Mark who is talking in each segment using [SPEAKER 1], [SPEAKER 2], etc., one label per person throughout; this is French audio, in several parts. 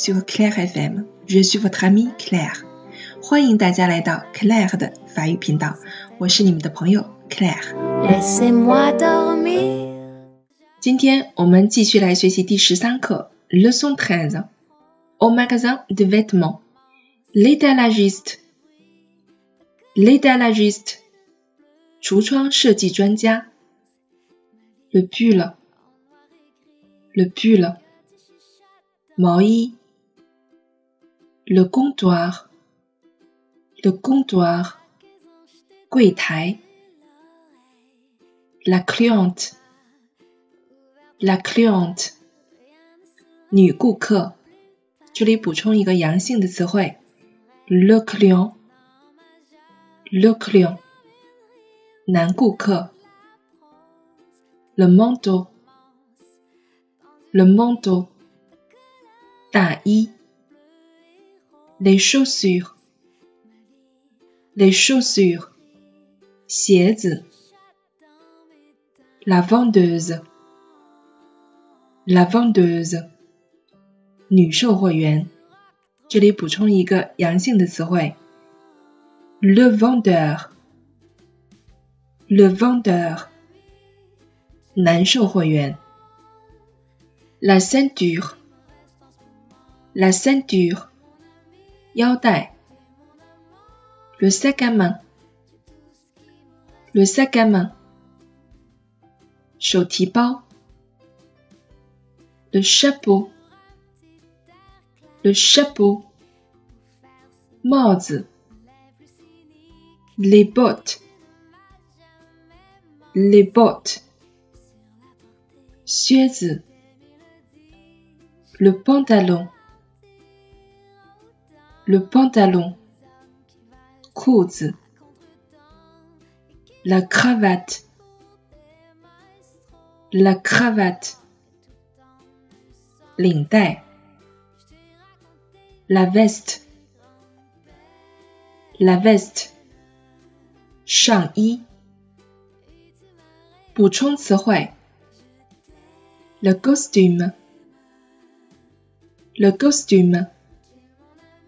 [SPEAKER 1] sur Claire FM，je suis votre amie Claire，欢迎大家来到 Claire 的法语频道，我是你们的朋友 Claire。
[SPEAKER 2] Laissez-moi dormir.
[SPEAKER 1] 今天我们继续来学习第十三课，leçon treize。Au magasin de vêtements, l'étalagiste, l'étalagiste，橱窗设计专家。le pull, le pull，毛衣。 le comptoir, le comptoir，柜台。la cliente, la cliente，女顾客。这里补充一个阳性的词汇，le client，le client，男顾客。le manteau，le manteau，大衣。 les chaussures，les chaussures，鞋子。la vendeuse，la vendeuse，女售货员。这里补充一个阳性的词汇，le vendeur，le vendeur，男售货员。la ceinture，la ceinture， 腰带。le sac à main，le sac à main，手提包。le chapeau。le chapeau，帽子。les bottes，les bottes，靴子。le le pantalon, cause, la cravate, la cravate, l'indai, la veste, la veste, shang yi. Le costume. Le costume.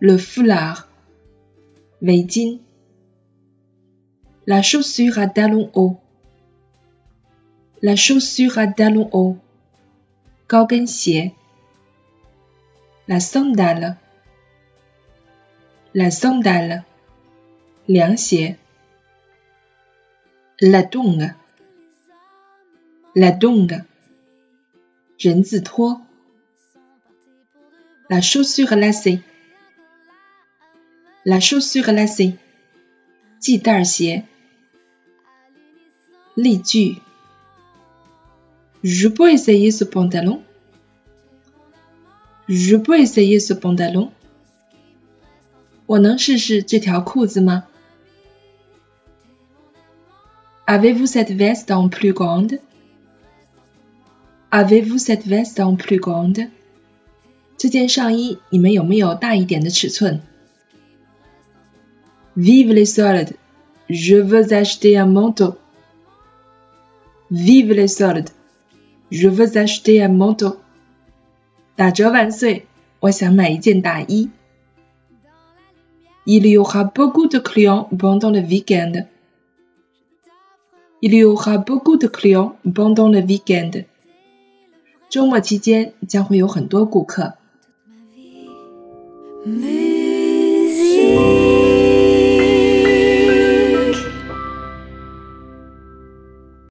[SPEAKER 1] le foulard, Beijing, la chaussure à talons hauts, la chaussure à talons hauts, la sandale, la sandale, la tongue, la tongue, la chaussure lacée la chaussure lacée, 系带鞋。例句：Je peux essayer ce pantalon? Je peux essayer ce pantalon? 我能试试这条裤子吗？Avez-vous cette veste en plus grande? Avez-vous cette veste en plus grande? 这件上衣你们有没有大一点的尺寸 ？Vive les soldes! Je veux acheter un manteau. Vive les soldes! Je veux acheter un manteau. 打折万岁！我想买一件大衣。Il y aura beaucoup de clients pendant le week-end. Il y aura beaucoup de clients pendant le week-end. 周末期间将会有很多顾客。
[SPEAKER 2] Mais